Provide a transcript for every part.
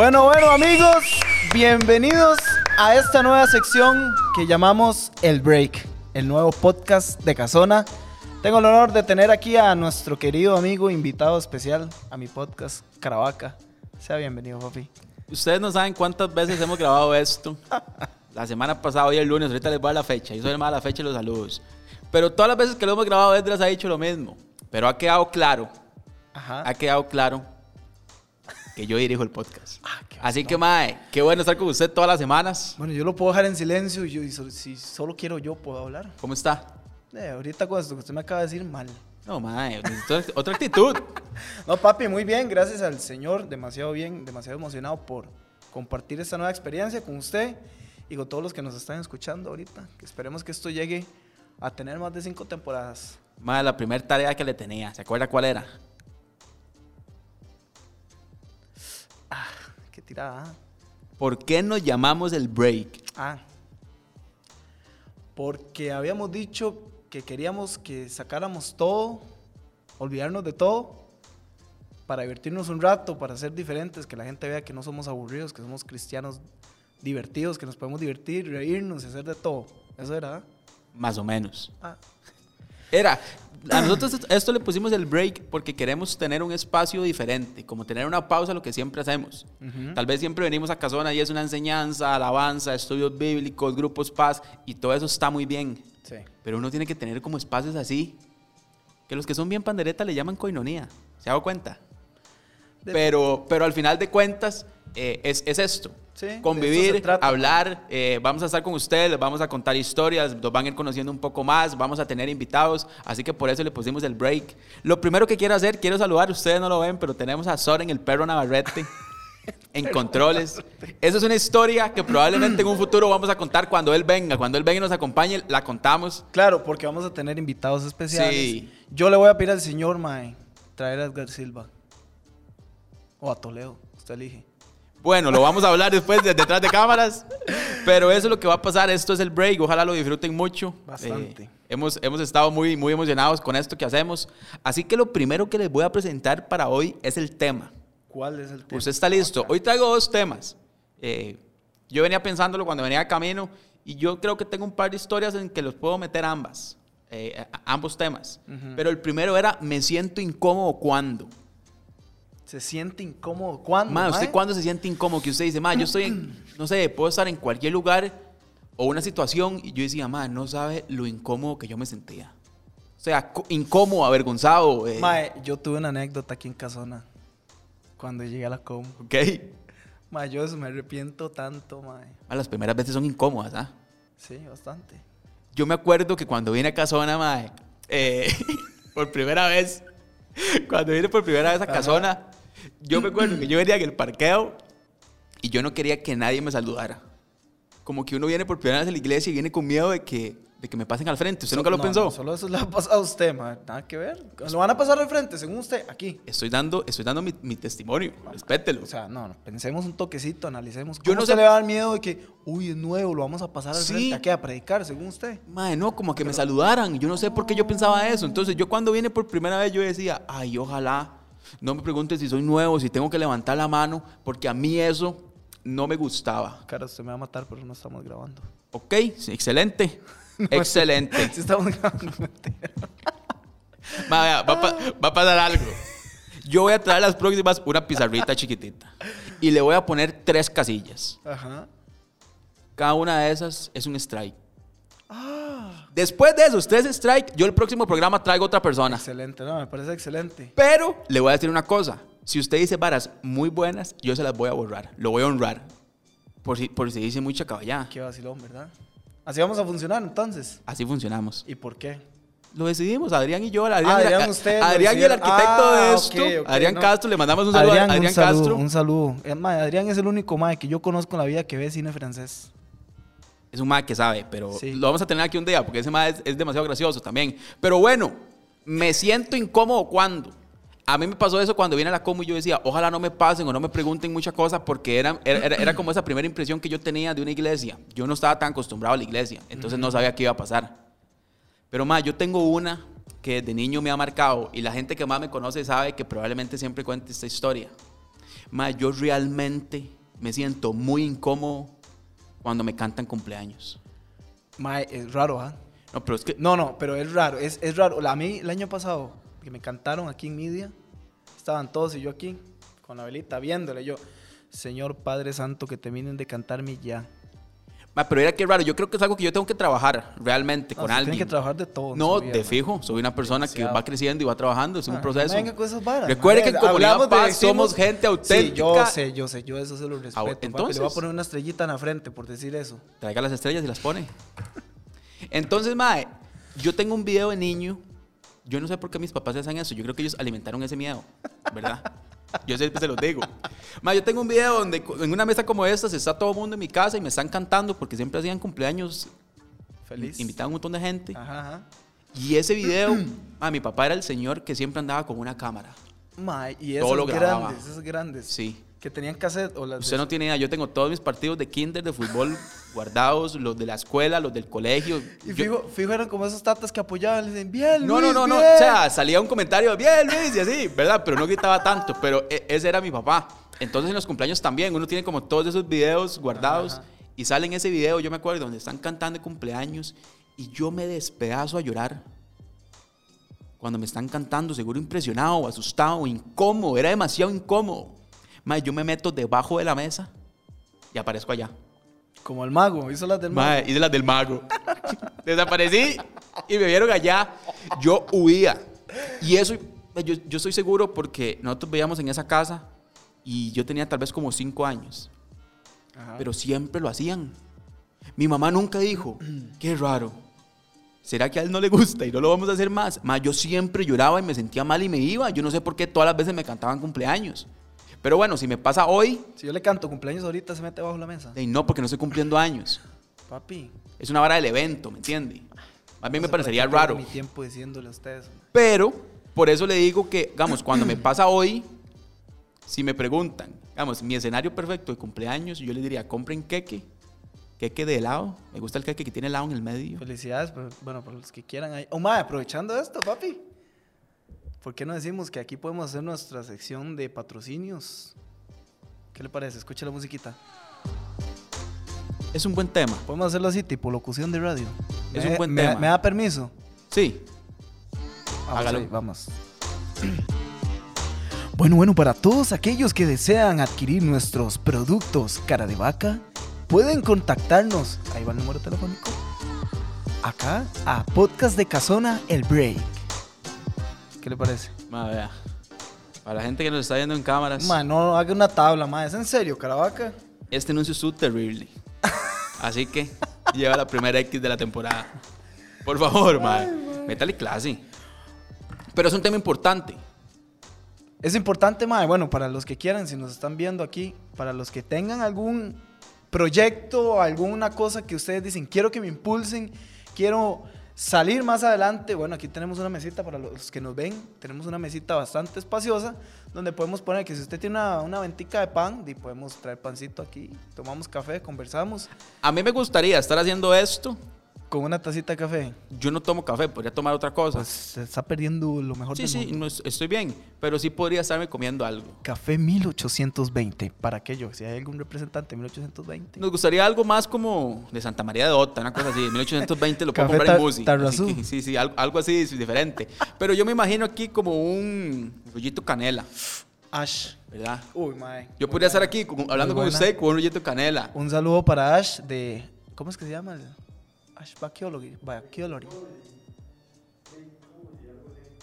Bueno, bueno amigos, bienvenidos a esta nueva sección que llamamos El Break, el nuevo podcast de Casona. Tengo el honor de tener aquí a nuestro querido amigo invitado especial a mi podcast, Caravaca. Sea bienvenido, papi. Ustedes no saben cuántas veces hemos grabado esto. La semana pasada, hoy el lunes, ahorita les voy a la fecha. Yo soy el más la fecha y los saludos. Pero todas las veces que lo hemos grabado, Edras ha dicho lo mismo. Pero ha quedado claro, Ajá. ha quedado claro que yo dirijo el podcast. Ah, Así que, mae, qué bueno estar con usted todas las semanas. Bueno, yo lo puedo dejar en silencio y, yo, y so- si solo quiero yo puedo hablar. ¿Cómo está? Eh, ahorita con esto que usted me acaba de decir mal. No, mae, necesito otra actitud. No, papi, muy bien, gracias al Señor, demasiado bien, demasiado emocionado por compartir esta nueva experiencia con usted y con todos los que nos están escuchando ahorita. Que esperemos que esto llegue a tener más de cinco temporadas. Mae, la primera tarea que le tenía, ¿se acuerda cuál era? Tirada. ¿Por qué nos llamamos el break? Ah, porque habíamos dicho que queríamos que sacáramos todo, olvidarnos de todo, para divertirnos un rato, para ser diferentes, que la gente vea que no somos aburridos, que somos cristianos divertidos, que nos podemos divertir, reírnos y hacer de todo. Eso era. Más o menos. Ah, Era, a nosotros esto le pusimos el break porque queremos tener un espacio diferente, como tener una pausa a lo que siempre hacemos. Tal vez siempre venimos a Casona y es una enseñanza, alabanza, estudios bíblicos, grupos paz, y todo eso está muy bien. sí. Pero uno tiene que tener como espacios así, que los que son bien pandereta le llaman coinonía. ¿Se ha dado cuenta? Pero, pero al final de cuentas eh, es, es esto. Sí, Convivir, hablar, eh, vamos a estar con ustedes, les vamos a contar historias, los van a ir conociendo un poco más, vamos a tener invitados, así que por eso le pusimos el break. Lo primero que quiero hacer, quiero saludar, ustedes no lo ven, pero tenemos a Soren, el perro Navarrete, en controles. Eso es una historia que probablemente en un futuro vamos a contar cuando él venga, cuando él venga y nos acompañe, la contamos. Claro, porque vamos a tener invitados especiales. Sí. Yo le voy a pedir al señor, Mae, traer a Edgar Silva. O a Toledo, usted elige. Bueno, lo vamos a hablar después de detrás de cámaras. Pero eso es lo que va a pasar. Esto es el break. Ojalá lo disfruten mucho. Bastante. Eh, hemos, hemos estado muy, muy emocionados con esto que hacemos. Así que lo primero que les voy a presentar para hoy es el tema. ¿Cuál es el tema? Usted está listo. Hoy traigo dos temas. Eh, yo venía pensándolo cuando venía de camino y yo creo que tengo un par de historias en que los puedo meter ambas. eh, ambos temas. Pero el primero era, me siento incómodo cuando. Se siente incómodo. ¿Cuándo? Ma, ¿usted cuándo se siente incómodo? Que usted dice, ma, yo estoy en, no sé, puedo estar en cualquier lugar o una situación y yo decía, ma, no sabe lo incómodo que yo me sentía. O sea, incómodo, avergonzado. eh, Mae, yo tuve una anécdota aquí en Casona. Cuando llegué a la com. ¿Ok? Mae, yo eso me arrepiento tanto, mae. Ma, las primeras veces son incómodas, ¿ah? Sí, bastante. Yo me acuerdo que cuando vine a Casona, ma, eh, por primera vez, cuando vine por primera vez a. Casona, yo me acuerdo que yo venía en el parqueo y yo no quería que nadie me saludara. Como que uno viene por primera vez a la iglesia y viene con miedo de que, de que me pasen al frente. ¿Usted nunca lo No, pensó? no, solo eso le ha pasado a usted, mae. Nada que ver. Lo van a pasar al frente, según usted, aquí. Estoy dando, estoy dando mi, mi testimonio. Respételo. O sea, no, no, pensemos un toquecito, analicemos. Yo ¿Cómo no se sé- le va a dar miedo de que, uy, es nuevo, lo vamos a pasar al Sí. frente? ¿A qué? A predicar, según usted. Madre, no, como que me saludaran. Yo no sé por qué yo pensaba eso. Entonces, yo cuando vine por primera vez, yo decía, ay, ojalá no me pregunte si soy nuevo, si tengo que levantar la mano, porque a mí eso no me gustaba. Cara, usted me va a matar, pero no estamos grabando. Ok, sí, excelente. Excelente. Sí estamos grabando, va, a pa- va a pasar algo. Yo voy a traer las próximas una pizarrita chiquitita. Y le voy a poner tres casillas. Ajá. Cada una de esas es un strike. Después de esos tres strikes, yo el próximo programa traigo otra persona. Excelente, no, me parece excelente. Pero le voy a decir una cosa. Si usted dice varas muy buenas, yo se las voy a borrar. Lo voy a honrar. Por si, por si dice mucha caballada. Qué vacilón, ¿verdad? Así vamos a funcionar entonces. Así funcionamos. ¿Y por qué? Lo decidimos, Adrián y yo. Adrián, Adrián, a- ustedes lo Adrián y el decidieron. arquitecto Ah, de esto. ok, Adrián no. Castro, le mandamos un saludo Adrián, a Adrián un saludo, Castro. un saludo. Eh, mae, Adrián es el único mae que yo conozco en la vida que ve cine francés. Es un mae que sabe, pero Sí. lo vamos a tener aquí un día porque ese mae es, es demasiado gracioso también. Pero bueno, me siento incómodo cuando. A mí me pasó eso cuando vine a la Comu y yo decía, ojalá no me pasen o no me pregunten muchas cosas porque era, era, era- como esa primera impresión que yo tenía de una iglesia. Yo no estaba tan acostumbrado a la iglesia, entonces no sabía qué iba a pasar. Pero más, yo tengo una que desde niño me ha marcado y la gente que más me conoce sabe que probablemente siempre cuente esta historia. Mae, yo realmente me siento muy incómodo cuando me cantan cumpleaños. Mae, es raro, ¿ah? No, pero es que... No, no, pero es raro, es, es raro. A mí el año pasado, que me cantaron aquí en Media, estaban todos y yo aquí, con la velita, viéndole. Yo, Señor Padre Santo, que terminen de cantarme ya. Ma, pero era que raro, yo creo que es algo que yo tengo que trabajar realmente No, con alguien. Tiene que trabajar de todo. No, vida, fijo, soy una persona que va creciendo y va trabajando, es un Ah, proceso. venga con esas varas, Recuerde que en Comunidad Paz decimos- somos gente auténtica. Sí, yo sé, yo sé, yo eso se lo respeto. papi. entonces- Le voy a poner una estrellita en la frente por decir eso. Traiga las estrellas y las pone. Entonces, mae, yo tengo un video de niño. Yo no sé por qué mis papás hacen eso. Yo creo que ellos alimentaron ese miedo, ¿verdad? Yo siempre se los digo. Mae, yo tengo un video donde en una mesa como esta se está todo el mundo en mi casa y me están cantando porque siempre hacían cumpleaños. Feliz. Invitaban un montón de gente. Ajá, ajá. Y ese video, mae, mi papá era el señor que siempre andaba con una cámara. Mae, y Todo esos lo grababa. grandes, esos grandes. Sí. Que tenían cassette o las Usted no tiene idea, yo tengo todos mis partidos de kinder, de fútbol guardados, los de la escuela, los del colegio. Y fijo, fijo eran como esos tatas que apoyaban, le dicen, bien, No, no, Luis, no, no. bien". O sea, salía un comentario, bien Luis, y así, ¿verdad? Pero no gritaba tanto. Pero e- ese era mi papá. Entonces en los cumpleaños también, uno tiene como todos esos videos guardados. Ajá. Y sale en ese video, yo me acuerdo, donde están cantando de cumpleaños. Y yo me despedazo a llorar. Cuando me están cantando, seguro impresionado, asustado, incómodo. Era demasiado incómodo. Mae, yo me meto debajo de la mesa y aparezco allá. Como el mago, hizo las del mago. Mae, hice las del mago. Desaparecí y me vieron allá. Yo huía. Y eso, yo, yo estoy seguro porque nosotros veíamos en esa casa y yo tenía tal vez como cinco años. Ajá. Pero siempre lo hacían. Mi mamá nunca dijo, qué raro. ¿Será que a él no le gusta y no lo vamos a hacer más? Mae, yo siempre lloraba y me sentía mal y me iba. Yo no sé por qué todas las veces me cantaban cumpleaños. Pero bueno, si me pasa hoy, Si yo le canto cumpleaños ahorita, se mete bajo la mesa. eh, no, porque no estoy cumpliendo años. Papi. Es una vara del evento, ¿me entiende? Más bien no me parecería raro. mi tiempo diciéndole a ustedes. Pero, por eso le digo que, digamos, cuando me pasa hoy, si me preguntan, digamos, mi escenario perfecto de cumpleaños, yo le diría, compren queque, queque de helado. Me gusta el queque que tiene helado en el medio. Felicidades, pero, bueno, para los que quieran ahí. Oh, aprovechando esto, papi. ¿Por qué no decimos que aquí podemos hacer nuestra sección de patrocinios? ¿Qué le parece? Escuche la musiquita. Es un buen tema. Podemos hacerlo así, tipo locución de radio. Es ¿Me- un buen me- tema. ¿Me da permiso? Sí. Vamos, Hágalo. ahí, vamos. Bueno, bueno, para todos aquellos que desean adquirir nuestros productos cara de vaca, pueden contactarnos. Ahí va el número telefónico. Acá, a Podcast de Casona El Break. ¿Qué le parece? Ma, vea. Para la gente que nos está viendo en cámaras, Ma, no haga una tabla, ma. ¿Es en serio, Caravaca? este anuncio estuvo terrible. Así que lleva la primera X de la temporada. Por favor, ma. Métale clase. Pero es un tema importante. Es importante, ma. Bueno, para los que quieran, si nos están viendo aquí, para los que tengan algún proyecto, alguna cosa que ustedes dicen, quiero que me impulsen, quiero salir más adelante. Bueno, aquí tenemos una mesita para los que nos ven. Tenemos una mesita bastante espaciosa donde podemos poner que si usted tiene una, una ventica de pan, y podemos traer pancito aquí, tomamos café, conversamos A mí me gustaría estar haciendo esto. Con una tacita de café. Yo no tomo café, podría tomar otra cosa. Pues se está perdiendo lo mejor sí, del sí, mundo. no es- estoy bien. Pero sí podría estarme comiendo algo. Café 1820. ¿Para aquello? Si hay algún representante 1820. Nos gustaría algo más como de Santa María de Ota, una cosa así. 1820 lo puedo Café comprar en Musi. Sí, sí, algo, algo así diferente. Pero yo me imagino aquí como un rollito canela, Ash. ¿verdad? Uy, mae. Yo podría estar aquí con- hablando con usted con un rollito canela. Un saludo para Ash de. ¿Cómo es que se llama? Ash Bacchiology. Bacchiology.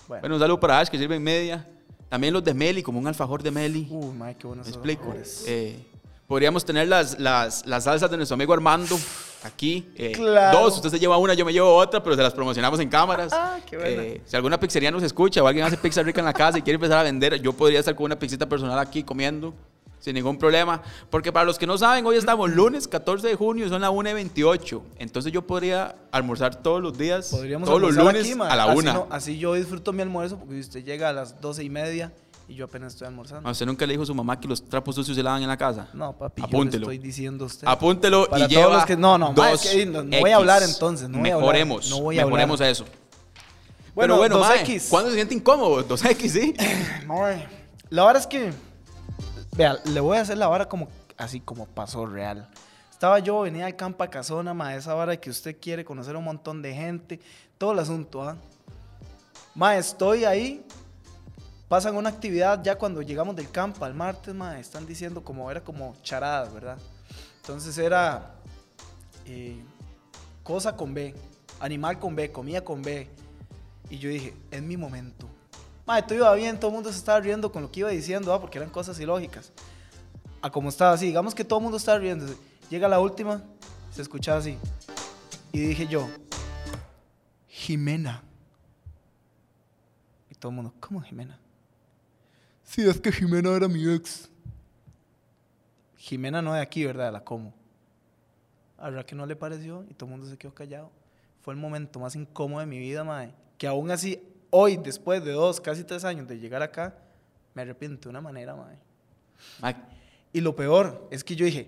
Bueno. Bueno, un saludo para Ash que sirve en media. También los de Meli, como un alfajor de Meli. Uy, mae, qué buenos ¿Me explico? Eh, podríamos tener las, las, las salsas de nuestro amigo Armando aquí. eh, Claro. Dos, usted se lleva una, yo me llevo otra, pero se las promocionamos en cámaras. Ah, qué buena. Eh, si alguna pizzería nos escucha o alguien hace pizza rica en la casa y quiere empezar a vender, yo podría estar con una pizzita personal aquí comiendo sin ningún problema. Porque para los que no saben, hoy estamos lunes 14 de junio, son las 1 y 28. Entonces yo podría almorzar todos los días, Podríamos todos los lunes aquí, a la así 1. no- así yo disfruto mi almuerzo porque usted llega a las doce y media y yo apenas estoy almorzando. ¿A usted nunca le dijo a su mamá que los trapos sucios se lavan en la casa? No, papi, Apúntelo. yo le estoy diciendo a usted. Apúntelo Para y todos lleva los que- no, no, dos es que no- no voy a hablar entonces, no voy a hablar, mejoremos, no voy a hablar. mejoremos eso. Bueno, Pero bueno, dos mae, X. ¿cuándo se siente incómodo? 2X, sí. La verdad es que Vea, le voy a hacer la vara como así como pasó real. Estaba yo, venía al Campa Casona, ma, esa vara que usted quiere conocer a un montón de gente, todo el asunto, ¿ah? Ma, estoy ahí, pasan una actividad ya cuando llegamos del campo al martes, ma, están diciendo como era como charadas, ¿verdad? Entonces era eh, cosa con B, animal con B, comida con B. Y yo dije, es mi momento. Ma, todo iba bien, todo el mundo se estaba riendo con lo que iba diciendo, ¿ah? porque eran cosas ilógicas. A como estaba así, digamos que todo el mundo estaba riendo. Llega la última, se escuchaba así. Y dije yo, Jimena. Y todo el mundo, ¿cómo Jimena? Sí, es que Jimena era mi ex. Jimena no de aquí, ¿verdad? La como. A verdad que no le pareció y todo el mundo se quedó callado. Fue el momento más incómodo de mi vida, mae. Que aún así, hoy, después de dos, casi tres años de llegar acá, me arrepiento de una manera. Mae, Y lo peor es que yo dije,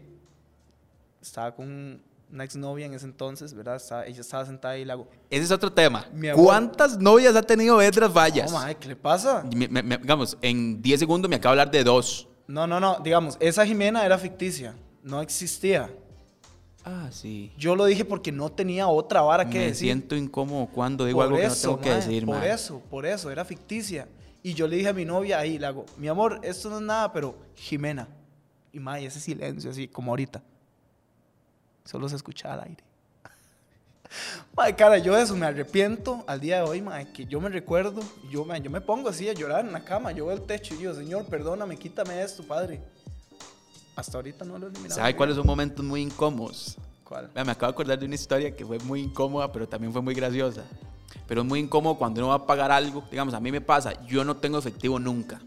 estaba con una exnovia en ese entonces, ¿verdad? Estaba- ella estaba sentada ahí y le hago, ese es otro tema. ¿Cuántas novias ha tenido Edras Vallas? no, mae, ¿qué le pasa? Me- me- me- digamos, en 10 segundos me acaba de hablar de dos. No, no, no, digamos, esa Jimena era ficticia, no existía. Ah, sí. Yo lo dije porque no tenía otra vara que me decir. siento incómodo cuando digo por algo eso, que no tengo que decir, Por eso, por eso, era ficticia. Y yo le dije a mi novia ahí, le hago, mi amor, esto no es nada, pero Jimena. Y mae, ese silencio así, como ahorita. Solo se escuchaba al aire. Mae, cara, yo de eso me arrepiento al día de hoy, mae, que yo me recuerdo, yo, mae, yo me pongo así a llorar en la cama, yo veo el techo y digo, Señor, perdóname, quítame esto, Padre. Hasta ahorita no lo he eliminado. ¿Sabe cuáles son momentos muy incómodos? ¿Cuál? Me acabo de acordar de una historia que fue muy incómoda, pero también fue muy graciosa. Pero es muy incómodo cuando uno va a pagar algo. Digamos, a mí me pasa, yo no tengo efectivo nunca.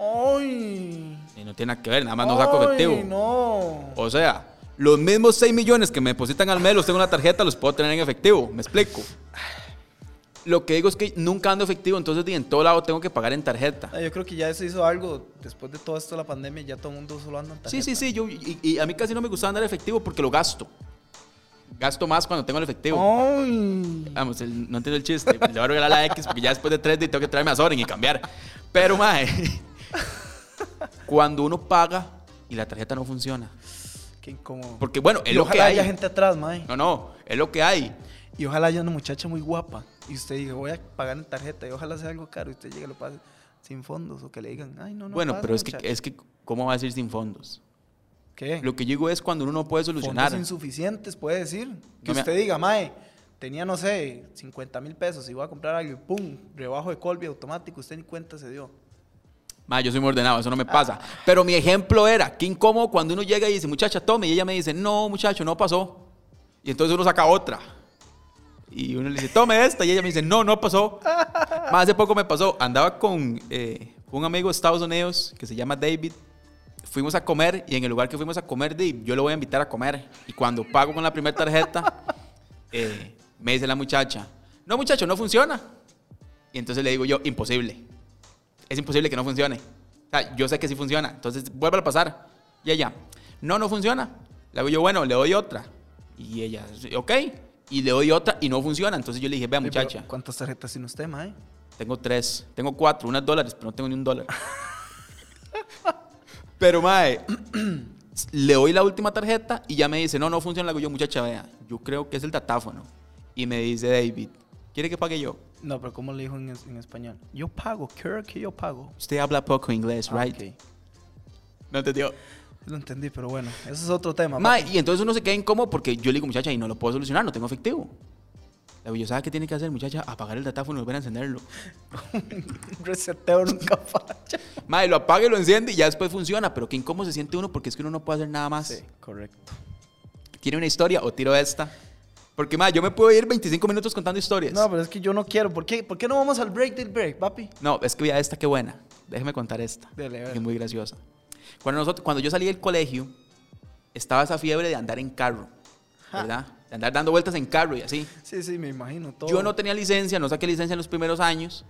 ¡Ay! Y no tiene nada que ver, nada más no saco efectivo. ¡Ay, no! O sea, los mismos 6 millones que me depositan al mes los tengo en una tarjeta, los puedo tener en efectivo. ¿Me explico? Lo que digo es que nunca ando efectivo, entonces en todo lado tengo que pagar en tarjeta. Ah, Yo creo que ya se hizo algo después de todo esto de la pandemia, ya todo el mundo solo anda en Sí, sí, tarjeta. sí. Yo, y, y a mí casi no me gusta andar efectivo porque lo gasto. Gasto más cuando tengo el efectivo. ¡Ay! Vamos, el- no entiendo el chiste. Le voy a regalar la X porque ya después de tres días tengo que traerme a Soren y cambiar. Pero, mae, cuando uno paga y la tarjeta no funciona. Qué incómodo. Porque, bueno, es y lo que ojalá hay. haya gente atrás, mae. No, no, es lo que hay. Y ojalá haya una muchacha muy guapa. Y usted diga, voy a pagar en tarjeta. Y ojalá sea algo caro. Y usted llegue y lo pase sin fondos. O que le digan, ay, no, no. bueno, pero es que, muchacha". es que, ¿cómo va a decir sin fondos? ¿Qué? Lo que yo digo es cuando uno no puede solucionar. Fondos insuficientes, puede decir. Que No me- usted diga, mae, tenía, no sé, 50 mil pesos y voy a comprar algo y pum, rebajo de Colby automático. Usted ni cuenta se dio. Ma, yo soy muy ordenado, eso no me pasa. Pero mi ejemplo era, qué incómodo cuando uno llega y dice, muchacha, tome, y ella me dice, no, muchacho, no pasó. Y entonces uno saca otra. Y uno le dice, tome esta, y ella me dice, no, no pasó. Más hace poco me pasó, andaba con eh, un amigo de Estados Unidos que se llama David. Fuimos a comer y en el lugar que fuimos a comer, yo lo voy a invitar a comer. Y cuando pago con la primera tarjeta, eh, me dice la muchacha, no, muchacho, no funciona. Y entonces le digo yo, imposible es imposible que no funcione. O sea, yo sé que sí funciona. Entonces, vuelve a pasar. Y ella, no, no funciona. Le hago yo, bueno, le doy otra. Y ella, "Sí, ok. Y le doy otra y no funciona. Entonces yo le dije, vea, muchacha, ¿Cuántas tarjetas tiene usted, mae? tengo tres, tengo cuatro, unas dólares, pero no tengo ni un dólar. pero, mae, le doy la última tarjeta y ya me dice, no, no funciona. Le hago yo, muchacha, vea, yo creo que es el datáfono. Y me dice David, ¿quiere que pague yo? No, pero ¿cómo le dijo en, es- en español? Yo pago, quiero que yo pago. Usted habla poco inglés, Ah, right? ok. No entendió. Lo entendí, pero bueno, eso es otro tema. Ma, y entonces uno se queda incómodo porque yo le digo, muchacha, y no lo puedo solucionar, no tengo efectivo. Digo, yo, ¿sabe qué tiene que hacer, muchacha? Apagar el datáfono y volver a encenderlo. Un reseteo nunca falla. Madre, lo apaga y lo enciende y ya después funciona, pero qué incómodo se siente uno porque es que uno no puede hacer nada más. Sí, correcto. ¿Tiene una historia o tiro esta? Porque, madre, yo me puedo ir 25 minutos contando historias. No, pero es que yo no quiero. ¿Por qué, ¿Por qué no vamos al break del break, papi? No, es que vea esta, qué buena. Déjeme contar esta. Dele, que es muy graciosa. Cuando, nosotros, cuando yo salí del colegio, estaba esa fiebre de andar en carro, ¿verdad? De andar dando vueltas en carro y así. Sí, sí, me imagino todo. Yo no tenía licencia, no saqué licencia en los primeros años,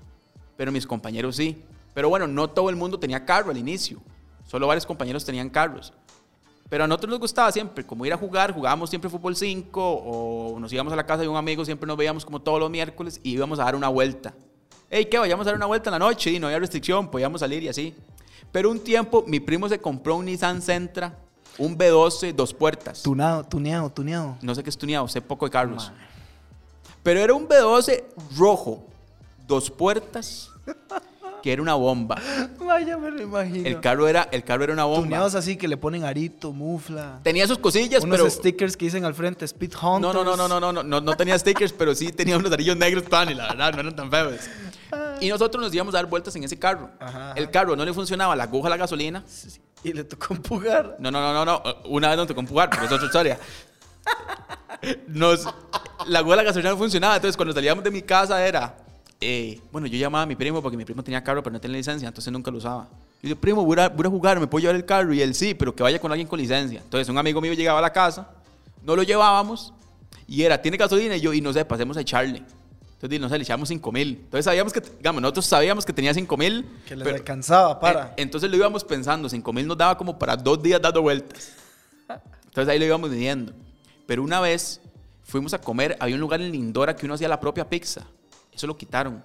pero mis compañeros sí. Pero bueno, no todo el mundo tenía carro al inicio. Solo varios compañeros tenían carros. Pero a nosotros nos gustaba siempre, como ir a jugar, jugábamos siempre fútbol 5 o nos íbamos a la casa de un amigo, siempre nos veíamos como todos los miércoles y íbamos a dar una vuelta. Hey, ¿qué? Vayamos a dar una vuelta en la noche y no había restricción, podíamos salir y así. Pero un tiempo mi primo se compró un Nissan Sentra, un B12, dos puertas. Tunado, tuneado, tuneado. No sé qué es tuneado, sé poco de carros. Pero era un B12 rojo, dos puertas, que era una bomba. Vaya, me lo imagino. El carro era, el carro era una bomba. Tuneados así que le ponen arito, mufla. Tenía sus cosillas, Unos pero... stickers que dicen al frente, Speed Hunters. No, no, no, no, no, no, no, no, no tenía stickers, pero sí tenía unos anillos negros pan y la verdad no eran tan feos. Y nosotros nos íbamos a dar vueltas en ese carro. Ajá. El carro no le funcionaba la aguja a la gasolina. Y le tocó empujar. No, no, no, no, no. Una vez no tocó empujar, pero es otra historia. Nos, la aguja de la gasolina no funcionaba. Entonces, cuando salíamos de mi casa era... eh, bueno, yo llamaba a mi primo porque mi primo tenía carro, pero no tenía licencia, entonces nunca lo usaba. Y yo, primo, voy a, voy a jugar, ¿me puedo llevar el carro? Y él, sí, pero que vaya con alguien con licencia. Entonces, un amigo mío llegaba a la casa, no lo llevábamos, y era, ¿tiene gasolina? Y yo, y no sé, pasemos a echarle. Entonces, no sé, le echamos 5 mil. Entonces, sabíamos que, digamos, nosotros sabíamos que tenía 5 mil. Que les pero- alcanzaba para. eh, entonces lo íbamos pensando, 5 mil nos daba como para dos días dando vueltas. Entonces ahí lo íbamos midiendo. Pero una vez fuimos a comer, había un lugar en Lindora que uno hacía la propia pizza. Eso lo quitaron.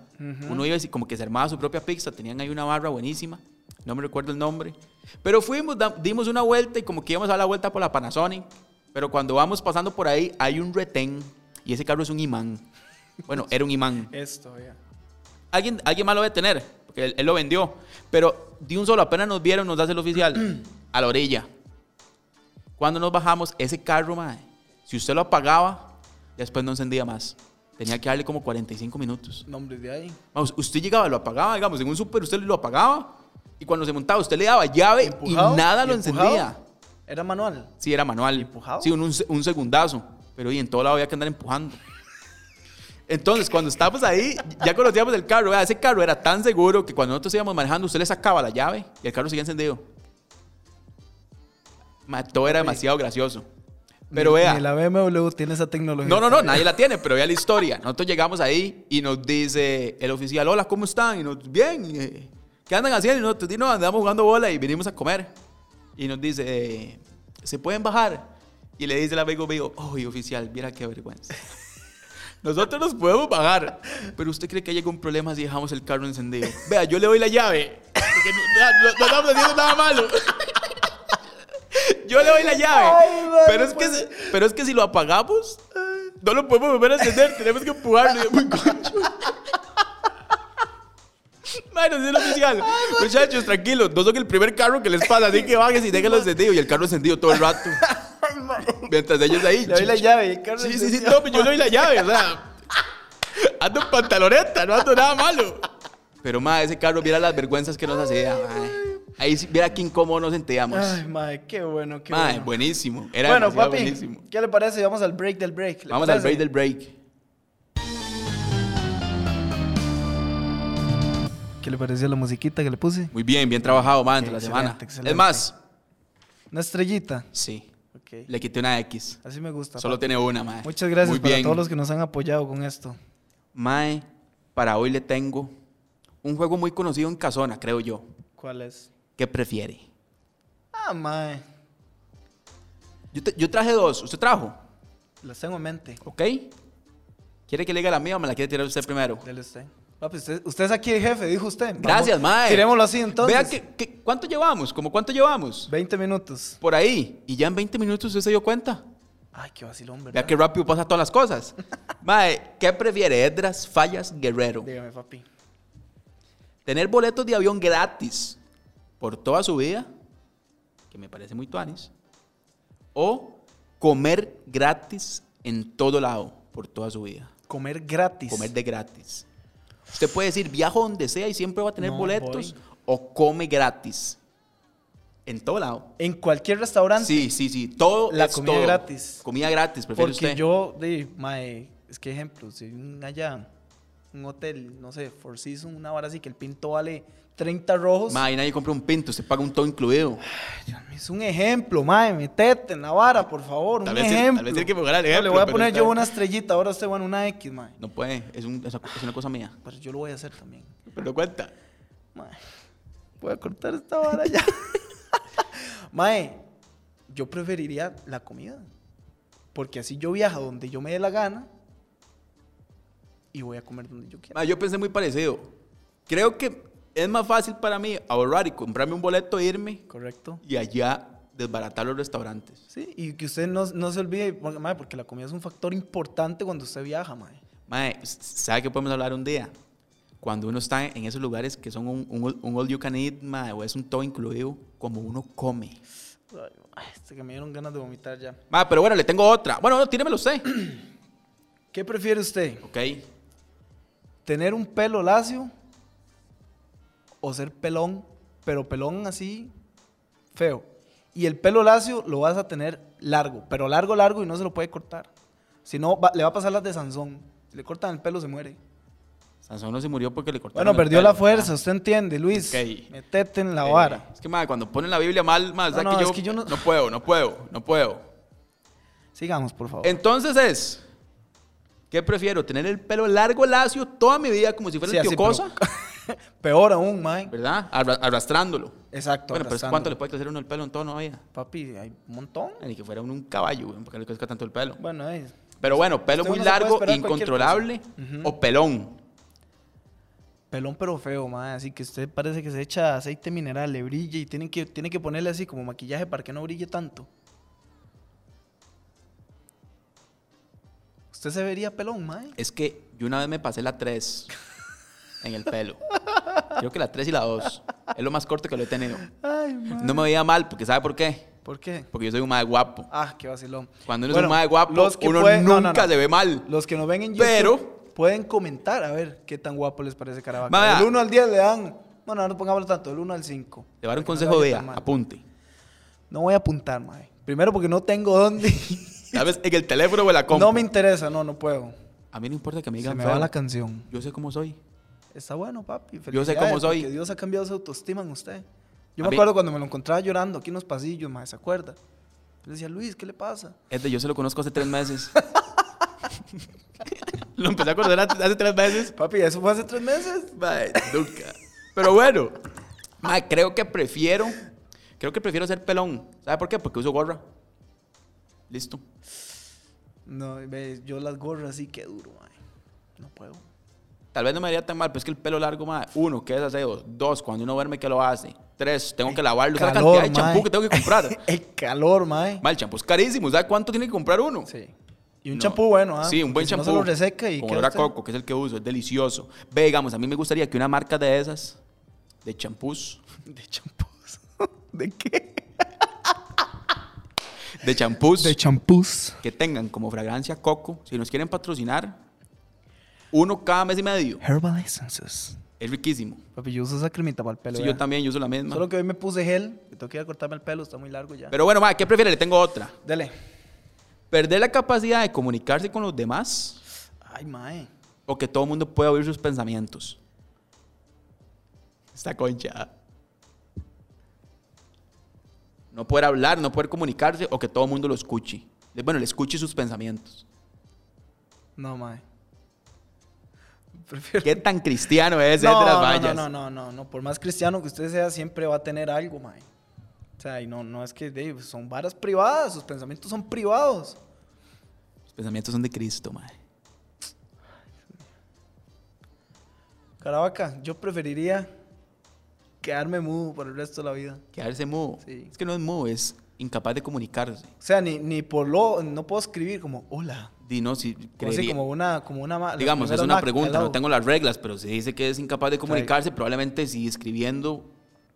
Uno iba y como que se armaba su propia pizza, tenían ahí una barra buenísima, no me recuerdo el nombre. Pero fuimos, dimos una vuelta y como que íbamos a dar la vuelta por la Panasonic. Pero cuando vamos pasando por ahí hay un retén y ese carro es un imán. Bueno, era un imán Esto, ya. alguien, alguien más lo debe tener, porque él, él lo vendió. Pero de un solo, apenas nos vieron, nos hace el oficial a la orilla. Cuando nos bajamos, ese carro, mae, si usted lo apagaba, después no encendía más. Tenía que darle como 45 minutos. Nombre de ahí. Vamos, usted llegaba, lo apagaba, digamos, en un súper usted lo apagaba. Y cuando se montaba, usted le daba llave Empujado, y nada lo empujado. encendía. Era manual. Sí, era manual. empujado? Sí, un, un, un segundazo. Pero y en todo lado había que andar empujando. Entonces, cuando estábamos ahí, ya conocíamos el carro. Vea, ese carro era tan seguro que cuando nosotros íbamos manejando, usted le sacaba la llave y el carro seguía encendido. Ma, todo era demasiado gracioso. Pero Ni- vea. Ni la BMW tiene esa tecnología. No, no, no, nadie la tiene, pero vea la historia. Nosotros llegamos ahí y nos dice el oficial, hola, ¿cómo están? Y nos, bien, eh, ¿qué andan haciendo? Y nosotros, "Di, no, andamos jugando bola y vinimos a comer. Y nos dice, eh, ¿se pueden bajar? Y le dice el amigo mío, uy, oficial, viera qué vergüenza. Nosotros nos podemos bajar, pero ¿usted cree que hay algún problema si dejamos el carro encendido? Vea, yo le doy la llave, porque no, no- no estamos haciendo nada malo. Yo le doy la llave. Ay, madre, pero, es que, pues. si- pero es que si lo apagamos, no lo podemos volver a encender. Tenemos que empujarlo. Bueno, es el oficial. Muchachos, tranquilos. No son el primer carro que les pasa. Así que bajen y déjenlo encendido. Y el carro encendido todo el rato. Mientras ellos ahí. Le doy la llave carro Sí, sí, sí, no, pues yo le doy la llave, o sea. Ando en pantaloneta, no ando nada malo. Pero, ma, ese carro, viera las vergüenzas que nos hacía, ma. Ahí viera qué incómodo nos sentíamos. Ay, madre, qué bueno, qué Ma, bueno. buenísimo. Era Bueno, papi, buenísimo. ¿qué le parece? Vamos al break del break. ¿le Vamos al break del break. ¿Qué le pareció la musiquita que le puse? Muy bien, bien trabajado, man, entre la semana. excelente. Es más, Una estrellita. sí, Le quité una X. Así me gusta. Solo papi. tiene una, mae. Muchas gracias Muy para bien. todos los que nos han apoyado con esto. Mae, para hoy le tengo un juego muy conocido en Casona, creo yo. ¿Cuál es? ¿Qué prefiere? Ah, mae. Yo, te- yo traje dos. ¿Usted trajo? Las tengo en mente. ¿Ok? ¿Quiere que le diga la mía o me la quiere tirar usted primero? Dele usted. Usted, usted es aquí el jefe, dijo usted. Vamos, Gracias, mae. Tirémoslo así entonces. Vea que, que- ¿cuánto llevamos? ¿Cómo cuánto llevamos? 20 minutos. Por ahí. Y ya en 20 minutos usted se dio cuenta. Ay, qué vacilón, ¿verdad? Vea qué rápido pasa todas las cosas. Mae, ¿qué prefiere? Edras, Fallas, Guerrero. Dígame, papi. Tener boletos de avión gratis por toda su vida, que me parece muy tuanis. O comer gratis en todo lado por toda su vida. Comer gratis. Comer de gratis. Usted puede decir, viajo donde sea y siempre va a tener No, boletos. voy. O come gratis. En todo lado. En cualquier restaurante. Sí, sí, sí. Todo La es comida todo. gratis. Comida gratis, prefiere Porque usted. yo, de, mae, es que ejemplo, si allá, un hotel, no sé, Four Seasons, una hora así que el pinto vale 30 rojos. Ma, y nadie compra un pinto, se paga un todo incluido. Es un ejemplo, mae, metete en la vara, por favor, Tal un vez sí- tal ejemplo. vez tiene que No, ejemplo, Le voy a poner yo una estrellita, ahora usted bueno una X, mae. No puede, es, un- es una- cosa mía. Pero yo lo voy a hacer también. Pero cuenta. Mae, voy a cortar esta vara ya. mae, yo preferiría la comida. Porque así yo viajo donde yo me dé la gana y voy a comer donde yo quiera. Ma, yo pensé muy parecido. Creo que es más fácil para mí ahorrar y comprarme un boleto e irme. Correcto. Y allá desbaratar los restaurantes. Sí, y que usted no, no se olvide, porque, madre, porque la comida es un factor importante cuando usted viaja, madre. Madre, ¿sabe qué podemos hablar un día? Cuando uno está en esos lugares que son un, un, un all you can eat, madre, o es un todo incluido, como uno come. Ay, este que me dieron ganas de vomitar ya. Madre, pero bueno, le tengo otra. Bueno, no, tíremelo usted. ¿Qué prefiere usted? Ok. ¿Tener un pelo lacio o ser pelón, pero pelón así feo? Y el pelo lacio lo vas a tener largo, pero largo, largo y no se lo puede cortar. Si no, va- le va a pasar las de Sansón. Si le cortan el pelo, se muere. Sansón no se murió porque le cortaron Bueno, el perdió pelo, la fuerza, ¿verdad? usted entiende, Luis. Ok. Metete en la vara. Es que, mae, cuando ponen la Biblia mal, mae, No, ¿sabe no, que es yo, que yo no- no puedo, no puedo, no puedo. Sigamos, por favor. Entonces es, ¿qué prefiero? ¿Tener el pelo largo, lacio, toda mi vida como si fuera Sí, el tío Cosa? pero- Peor aún, mae. ¿Verdad? Arra- arrastrándolo. Exacto. bueno, pero es. ¿cuánto le puede crecer uno el pelo en una vida? Papi, hay un montón. Ni que fuera uno un caballo, güey, porque le crezca tanto el pelo. Bueno, eh, Pero bueno, pelo Usted muy largo, incontrolable o pelón. pelón pero feo, mae. Así que usted parece que se echa aceite mineral, le brilla y tiene que, tiene que ponerle así como maquillaje para que no brille tanto. Usted se vería pelón, mae. Es que yo una vez me pasé la 3 en el pelo. Creo que la 3 y la 2. Es lo más corto que lo he tenido. Ay. No me veía mal, porque ¿sabe por qué? ¿Por qué? Porque yo soy un mae guapo. Ah, qué vacilón. Cuando uno Bueno, es un mae guapo, los que uno pueden- nunca no, no, no. se ve mal. Los que nos ven en YouTube Pero- pueden comentar a ver qué tan guapo les parece Caravaca. Ma, vea. Del 1 al 10 le dan. Bueno, no pongámoslo tanto, del 1 al 5. Le voy a dar un consejo, vea, apunte. No voy a apuntar, mae. Primero porque no tengo dónde. Vez en el teléfono o en la compu. no me interesa, no, no puedo. A mí no importa que me Se digan me feo. va la canción. Yo sé cómo soy. Está bueno, papi. Yo sé cómo soy. porque Dios ha cambiado su autoestima en usted. Yo A me mí- acuerdo cuando me lo encontraba llorando aquí en los pasillos, mae, ¿se acuerda? Le decía, Luis, ¿qué le pasa? Es de yo se lo conozco hace tres meses. lo empecé a conocer hace tres meses. Papi, ¿eso fue hace tres meses? Mae, nunca. Pero bueno, mae, creo que prefiero, creo que prefiero ser pelón. ¿Sabe por qué? Porque uso gorra. Listo. No, yo las gorras sí, qué duro, mae. No puedo. Tal vez no me haría tan mal, pero es que el pelo largo, mae, uno, que es aseo. Dos, cuando uno duerme, que lo hace. Tres, tengo que lavarlo. ¿Sabes la Calor, cantidad de champú que tengo que comprar? El calor, mae. Mae, el champú es carísimo. ¿Sabes cuánto tiene que comprar uno? Sí. Y un No. champú bueno, ¿ah? Sí, un buen Porque si no champú. se lo reseca y Con olor a coco, que es el que uso, es delicioso. Ve, digamos, a mí me gustaría que una marca de esas, de champús, De champús. ¿De qué? de champús, De champús. que tengan como fragancia coco, si nos quieren patrocinar, uno cada mes y medio. Herbal Essences. Es riquísimo. Papi, yo uso esa cremita para el pelo. Sí, yo también yo uso la misma. Solo que hoy me puse gel. Que tengo que ir a cortarme el pelo, está muy largo ya. Pero bueno, mae, ¿qué prefiere? Le tengo otra. Dele. ¿Perder la capacidad de comunicarse con los demás Ay, mae. o que todo el mundo pueda oír sus pensamientos? Esta concha. No poder hablar, no poder comunicarse o que todo el mundo lo escuche. Bueno, le escuche sus pensamientos. No, mae. Prefiero. ¿Qué tan cristiano es no, de las no, vallas? no, no, no, no, no. Por más cristiano que usted sea, siempre va a tener algo, mae. O sea, y no, no es que de, son varas privadas, sus pensamientos son privados. Los pensamientos son de Cristo, madre. Caravaca, yo preferiría quedarme mudo por el resto de la vida. Quedarse mudo. Sí. Es que no es mudo, es incapaz de comunicarse. O sea, ni, ni por lo, no puedo escribir como hola. Di, no, si Como así, creería- como una, como una Digamos, es una pregunta, no tengo las reglas, pero si dice que es incapaz de comunicarse, probablemente si escribiendo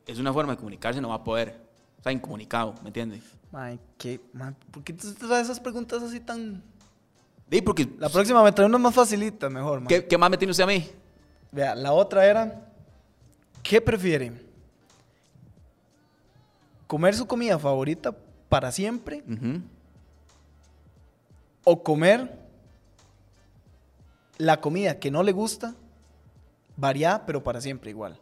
es una forma de comunicarse no va a poder. O sea, incomunicado, ¿me entiendes? Mae, ¿qué? Mae, ¿por qué te traes esas preguntas así tan...? Di, porque... La próxima me trae unas más facilitas, mejor, mae. ¿qué, qué más me tiene usted a mí? Vea, la otra era, ¿qué prefiere? ¿Comer su comida favorita para siempre o comer la comida que no le gusta, variada, pero para siempre igual?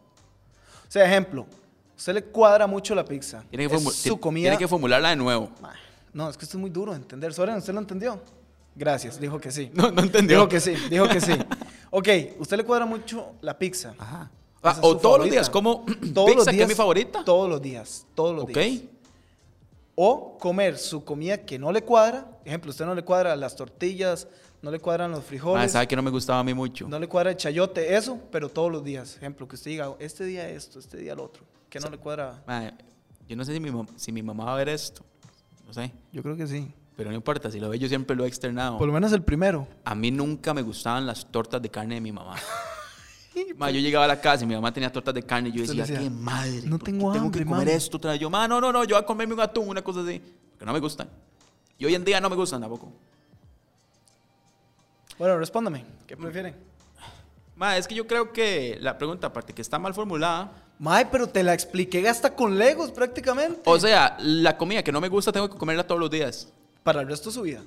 O sea, ejemplo, usted le cuadra mucho la pizza. Tiene que, es su comida... tiene que formularla de nuevo. No, es que esto es muy duro de entender. Soren, ¿usted lo entendió? Gracias, dijo que sí. No, no entendió. Dijo que sí, dijo que sí. Ok, usted le cuadra mucho la pizza. Ajá. Ah, o todos los días, como Todos pizza, los que es días, mi favorita. Todos los días, todos los Ok. días. O comer su comida que no le cuadra. Ejemplo, usted no le cuadra las tortillas no le cuadran los frijoles, sabe que no me gustaba a mí mucho. no le cuadra el chayote, eso, pero todos los días. Ejemplo, que usted diga, este día esto, este día lo otro. Que no le cuadra. Yo no sé si mi, si mi mamá va a ver esto. No sé. Yo creo que sí. Pero no importa, si lo ve yo siempre lo he externado. Por lo menos el primero. A mí nunca me gustaban las tortas de carne de mi mamá. Ma, yo llegaba a la casa y mi mamá tenía tortas de carne y yo decía, decía, qué madre. "No ¿por qué tengo tengo hambre, que comer mami". esto otra vez?" Yo, ma, no, no, no, yo voy a comerme un atún, una cosa así. Porque no me gustan. Y hoy en día no me gustan tampoco. Bueno, respóndame. ¿Qué prefieren? Ma, es que yo creo que la pregunta, aparte que está mal formulada, Mae, pero te la expliqué hasta con Legos prácticamente. o sea, la comida que no me gusta tengo que comerla todos los días. Para el resto de su vida.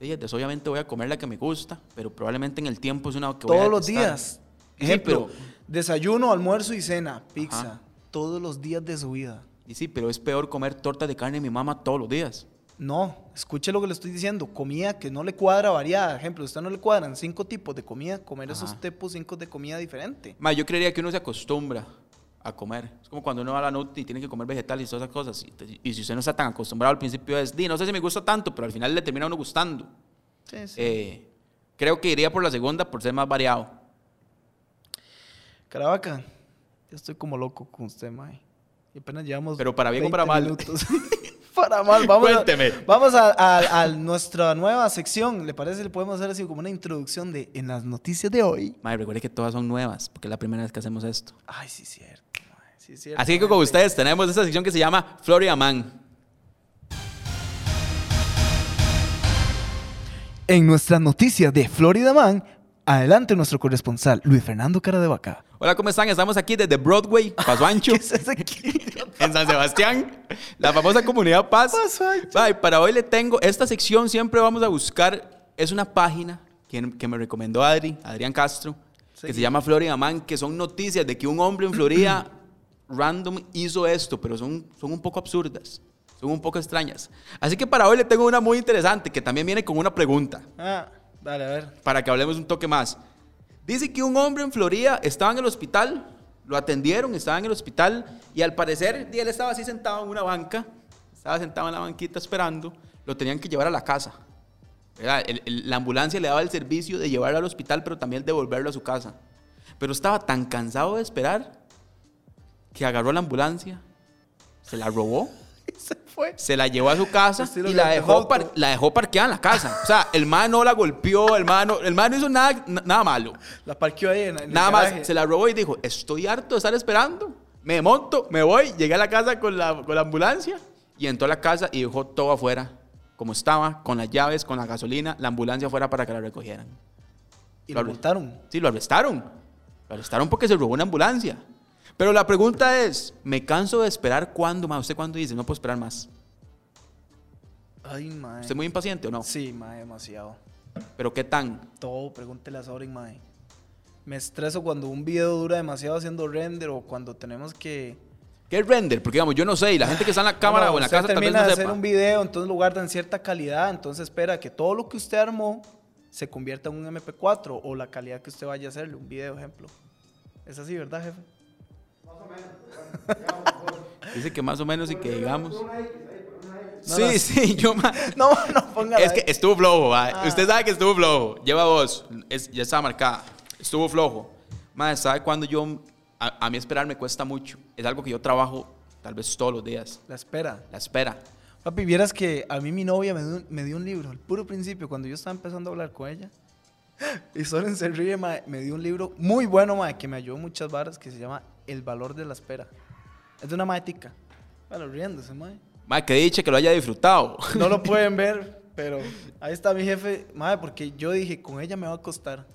Entonces, obviamente voy a comer la que me gusta, pero probablemente en el tiempo es una que voy a Todos los detestar. Días. Sí, Ejemplo, pero- desayuno, almuerzo y cena, pizza. Ajá. Todos los días de su vida. Y sí, pero es peor comer tortas de carne de mi mamá todos los días. No, escuche lo que le estoy diciendo. Comida que no le cuadra variada. Ejemplo, a usted no le cuadran cinco tipos de comida, comer esos Ajá. tipos cinco de comida diferente. Ma, yo creería que uno se acostumbra a comer. Es como cuando uno va a la NUT y tiene que comer vegetales y todas esas cosas. Y, y si usted no está tan acostumbrado al principio es, di, no sé si me gusta tanto, pero al final le termina a uno gustando. Sí, sí. Eh, creo que iría por la segunda por ser más variado. Caravaca, yo estoy como loco con usted, mae. Y apenas llevamos. Pero para bien o 20 para mal. minutos. para mal, vamos. a- Cuénteme. vamos a, a- a nuestra nueva sección. ¿Le parece? Le podemos hacer así como una introducción de en las noticias de hoy. Madre, recuerde que todas son nuevas, porque es la primera vez que hacemos esto. Ay, sí, cierto. mae, Sí, cierto. Así que con ustedes tenemos esta sección que se llama Florida Man. En nuestra noticia de Florida Man, adelante nuestro corresponsal, Luis Fernando Caradevaca. Hola, ¿cómo están? Estamos aquí desde Broadway, Paso Ancho, ¿Qué es aquí? en San Sebastián, la famosa comunidad Paz. Paso Ancho. Ay, para hoy le tengo, esta sección siempre vamos a buscar, es una página que, que me recomendó Adri, Adrián Castro, Sí. que se llama Florida Man, que son noticias de que un hombre en Florida random hizo esto, pero son, son un poco absurdas, son un poco extrañas. Así que para hoy le tengo una muy interesante, que también viene con una pregunta, Ah, dale, a ver. para que hablemos un toque más. Dice que un hombre en Florida estaba en el hospital, lo atendieron, estaba en el hospital, y al parecer él estaba así sentado en una banca, estaba sentado en la banquita esperando, lo tenían que llevar a la casa. la ambulancia le daba el servicio de llevarlo al hospital, pero también devolverlo a su casa. Pero estaba tan cansado de esperar que agarró la ambulancia, se la robó, Se fue. se la llevó a su casa Estilo y la dejó, par- la dejó parqueada en la casa. O sea, el man no la golpeó, el man no, el man no hizo nada, na- nada malo. La parqueó ahí en, en el Nada más, se la robó y dijo, estoy harto de estar esperando. Me monto, me voy, llegué a la casa con la, con la ambulancia y entró a la casa y dejó todo afuera, como estaba, con las llaves, con la gasolina, la ambulancia afuera para que la recogieran. Y lo multaron. Sí, lo arrestaron. Lo arrestaron porque se robó una ambulancia. Pero la pregunta es, ¿me canso de esperar cuándo, ma? ¿Usted cuándo dice? No puedo esperar más. Ay, mae. ¿Usted es muy impaciente o no? Sí, mae, demasiado. Pero ¿qué tan? Todo, pregúntele a Soren, mae. Me estreso cuando un video dura demasiado haciendo render o cuando tenemos que... ¿Qué es render? Porque digamos, yo no sé, y la gente que está en la cámara No, o en la casa tal vez no de sepa. hacer un video, entonces lo guarda en cierta calidad, entonces espera que todo lo que usted armó se convierta en un MP4 o la calidad que usted vaya a hacerle, un video ejemplo. Es así, ¿verdad, jefe? Dice que más o menos y que digamos. No, sí, no. sí, yo ma- No, no ponga Es que estuvo flojo. Ah. Usted sabe que estuvo flojo. Lleva voz. Es- ya está marcada. Estuvo flojo. Más, ¿sabe cuando yo. A, a mí esperar me cuesta mucho. Es algo que yo trabajo tal vez todos los días. La espera. La espera. Papi, vieras que a mí mi novia me dio, me dio un libro, al puro principio, cuando yo estaba empezando a hablar con ella. Y Soren se ríe, mae, me dio un libro muy bueno, mae, que me ayudó muchas varas, que se llama El valor de la espera. Es de una maetica. Bueno, riéndose, mae. Ma, que diche que lo haya disfrutado. No lo pueden ver, pero ahí está mi jefe, mae, porque yo dije, con ella me va a costar.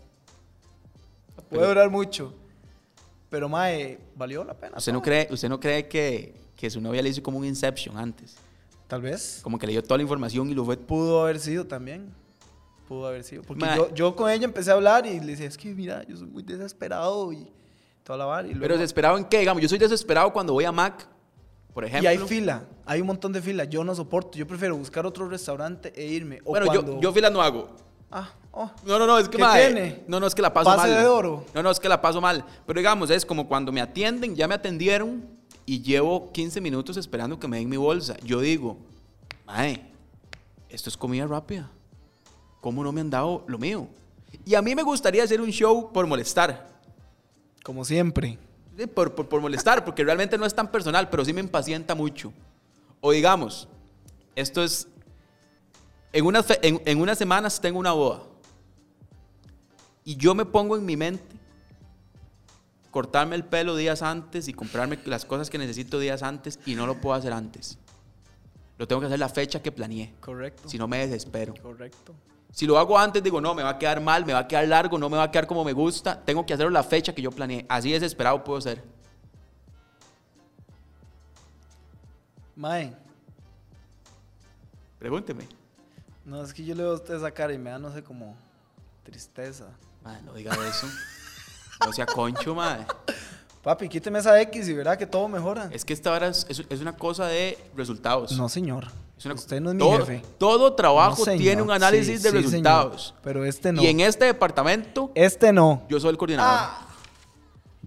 Puede Pero- durar mucho. Pero, mae, valió la pena. ¿Usted no cree, usted no cree que, que su novia le hizo como un Inception antes? Tal vez. Como que le dio toda la información y lo fue. Pudo haber sido también. Pudo haber sido. Porque yo, yo con ella empecé a hablar y le decía, es que mira, yo soy muy desesperado y toda la vara. Y, luego- Pero desesperado en qué? Digamos, yo soy desesperado cuando voy a Mac, por y ejemplo. hay fila, hay un montón de fila. Yo no soporto. Yo prefiero buscar otro restaurante e irme. O bueno, cuando... yo, yo filas no hago. Ah, oh. No, no, no, es que ¿Qué mae, tiene? No, no, es que la paso Pase mal. de oro. No, no, es que la paso mal. Pero digamos, es como cuando me atienden, ya me atendieron y llevo 15 minutos esperando que me den mi bolsa. Yo digo, mae, esto es comida rápida. ¿cómo no me han dado lo mío? Y a mí me gustaría hacer un show por molestar. Como siempre. Sí, Por, por- por molestar, porque realmente no es tan personal, pero sí me impacienta mucho. O digamos, esto es. En unas, en, en unas semanas tengo una boda. Y yo me pongo en mi mente cortarme el pelo días antes y comprarme las cosas que necesito días antes y no lo puedo hacer antes. Lo tengo que hacer la fecha que planeé. Correcto. Si no me desespero. Correcto. Si lo hago antes, digo, no, me va a quedar mal, me va a quedar largo, no me va a quedar como me gusta. Tengo que hacerlo la fecha que yo planeé. Así desesperado puedo ser. Mae, Pregúnteme. no, es que yo le veo a usted esa cara y me da, no sé, como tristeza. Madre, no diga eso. No sea concho, madre. Papi, quíteme esa X y verá que todo mejora. Es que esta hora es, es- es una cosa de resultados. No, señor. Es una- usted no es mi todo, jefe. Todo trabajo No, tiene un análisis Sí, de sí, resultados. señor. Pero este no. Y en este departamento, Este no. yo soy el coordinador. Ah.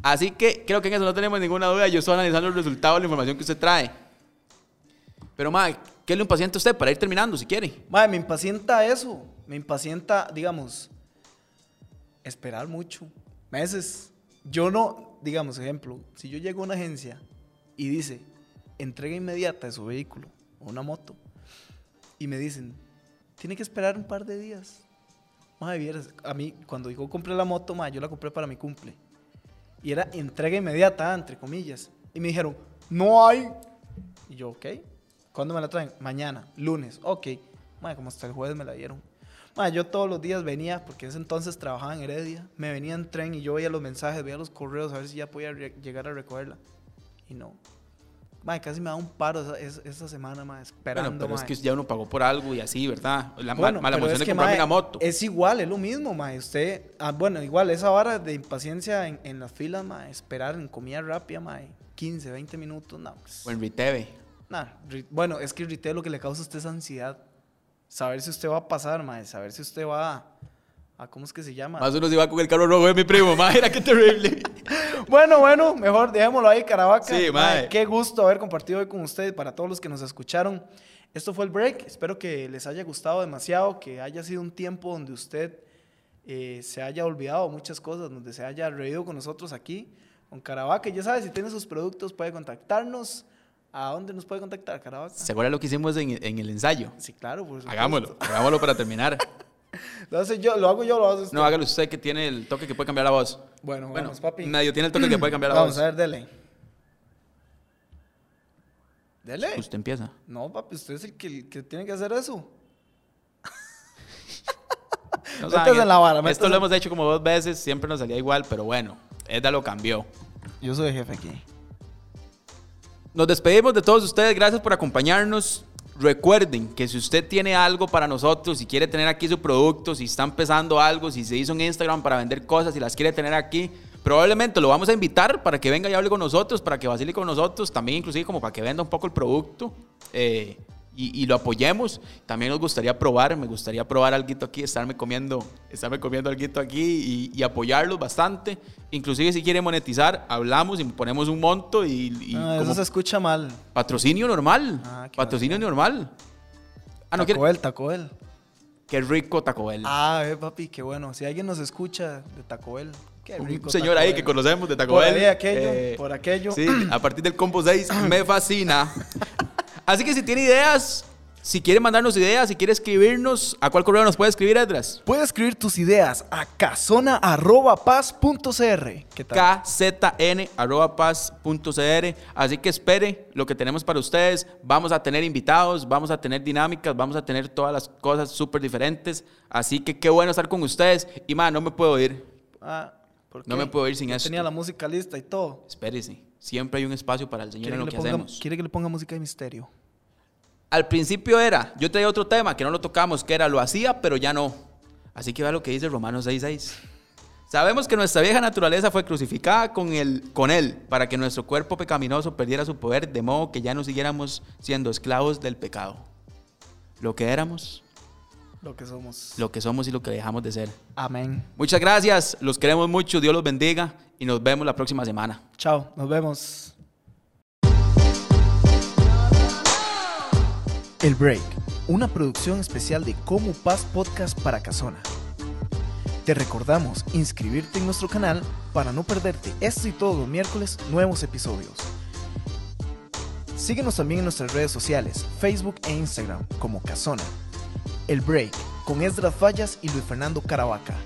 Así que creo que en eso no tenemos ninguna duda. Yo estoy analizando los resultados la información que usted trae. Pero, madre, ¿qué le impacienta a usted para ir terminando si quiere? Mae, me impacienta eso. Me impacienta, digamos, esperar mucho. Meses. Yo no, digamos, ejemplo, si yo llego a una agencia y dice entrega inmediata de su vehículo una moto y me dicen, tiene que esperar un par de días. Madre, vieras, a mí, cuando yo compré la moto, madre, yo la compré para mi cumple. Y era entrega inmediata, entre comillas. Y me dijeron, no hay. Y yo, ok. ¿Cuándo me la traen? Mañana, lunes. Ok. Madre, como hasta el jueves me la dieron. Madre, yo todos los días venía, porque en ese entonces trabajaba en Heredia. Me venía en tren y yo veía los mensajes, veía los correos, a ver si ya podía llegar a recogerla. Y no. Madre, casi me da un paro esa, semana, madre, esperando. Bueno, pero es que ya uno pagó por algo y así, ¿verdad? La Bueno, mala emoción es de que, comprarme una moto. Es igual, es lo mismo, mae. Usted, ah, bueno, igual, esa vara de impaciencia en, en las filas, mae, esperar en comida rápida, mae, 15, 20 minutos, no. pues, O en Riteve. nah, bueno, es que retail lo que le causa a usted es ansiedad. Saber si usted va a pasar, mae, saber si usted va a, a ¿cómo es que se llama? Más uno se va con el carro rojo de mi primo. Madre, mira qué terrible. Bueno, bueno, mejor dejémoslo ahí, Caravaca. Sí, Mae, mae. Qué gusto haber compartido hoy con ustedes, para todos los que nos escucharon. Esto fue el break. Espero que les haya gustado demasiado, que haya sido un tiempo donde usted eh, se haya olvidado muchas cosas, donde se haya reído con nosotros aquí, con Caravaca. Ya sabe, si tiene sus productos, puede contactarnos. ¿A dónde nos puede contactar, Caravaca? ¿Se acuerda lo que hicimos en, en el ensayo? Sí, claro, por supuesto. Hagámoslo. Hagámoslo para terminar. Lo, hace yo, lo hago yo, lo hace usted. No, hágalo usted que tiene el toque que puede cambiar la voz. Bueno, Bueno, vamos, papi. medio tiene el toque que puede cambiar la Vamos voz. a ver, dele. Dele. Usted empieza. No, papi, usted es el que, el que tiene que hacer eso. No Métase saben, en la vara, Esto lo hemos hecho como dos veces, siempre nos salía igual, pero bueno, Edda lo cambió. Yo soy el jefe aquí. Nos despedimos de todos ustedes, gracias por acompañarnos. Recuerden que si usted tiene algo para nosotros, si quiere tener aquí su producto, si está empezando algo, si se hizo en Instagram para vender cosas y las quiere tener aquí, probablemente lo vamos a invitar para que venga y hable con nosotros, para que vacile con nosotros, también inclusive como para que venda un poco el producto eh, y, y lo apoyemos. También nos gustaría probar, me gustaría probar algo aquí, estarme comiendo, estarme comiendo algo aquí y, y apoyarlos bastante. Inclusive si quiere monetizar, hablamos y ponemos un monto y, y Ah, eso como se escucha mal. Patrocinio normal. Ah, Patrocinio normal. Ah, no. Taco Bell, Taco Bell. Qué rico Taco Bell. Ah, eh, papi, qué bueno. Si alguien nos escucha de Taco Bell, qué rico. Un señor Taco ahí Bell. que conocemos de Taco Por Bell. ahí aquello, Eh, por aquello. Sí, a partir del combo 6 me fascina. Así que si tiene ideas, si quiere mandarnos ideas, si quiere escribirnos, ¿a cuál correo nos puede escribir, Edras? Puedes escribir tus ideas a casona.paz.cr. ¿Qué tal? kzn.paz.cr. Así que espere lo que tenemos para ustedes. Vamos a tener invitados, vamos a tener dinámicas, vamos a tener todas las cosas súper diferentes. Así que qué bueno estar con ustedes. Y man, no me puedo ir. Ah, ¿por No qué? me puedo ir sin Ya esto. Tenía la música lista y todo. Espérese. Siempre hay un espacio para el Señor en lo que que, ponga, hacemos. quiere que le ponga música de misterio. Al principio era, yo traía otro tema que no lo tocamos, que era lo hacía, pero ya no. Así que vea lo que dice Romanos 6:6. Sabemos que nuestra vieja naturaleza fue crucificada con, el, con Él para que nuestro cuerpo pecaminoso perdiera su poder, de modo que ya no siguiéramos siendo esclavos del pecado. Lo que éramos, Lo que somos. lo que somos y lo que dejamos de ser. Amén. Muchas gracias, los queremos mucho, Dios los bendiga y nos vemos la próxima semana. Chao, nos vemos. El Break, una producción especial de Como Paz Podcast para Casona. Te recordamos inscribirte en nuestro canal para no perderte este y todos los miércoles nuevos episodios. Síguenos también en nuestras redes sociales, Facebook e Instagram como Casona. El Break con Esdras Fallas y Luis Fernando Caravaca.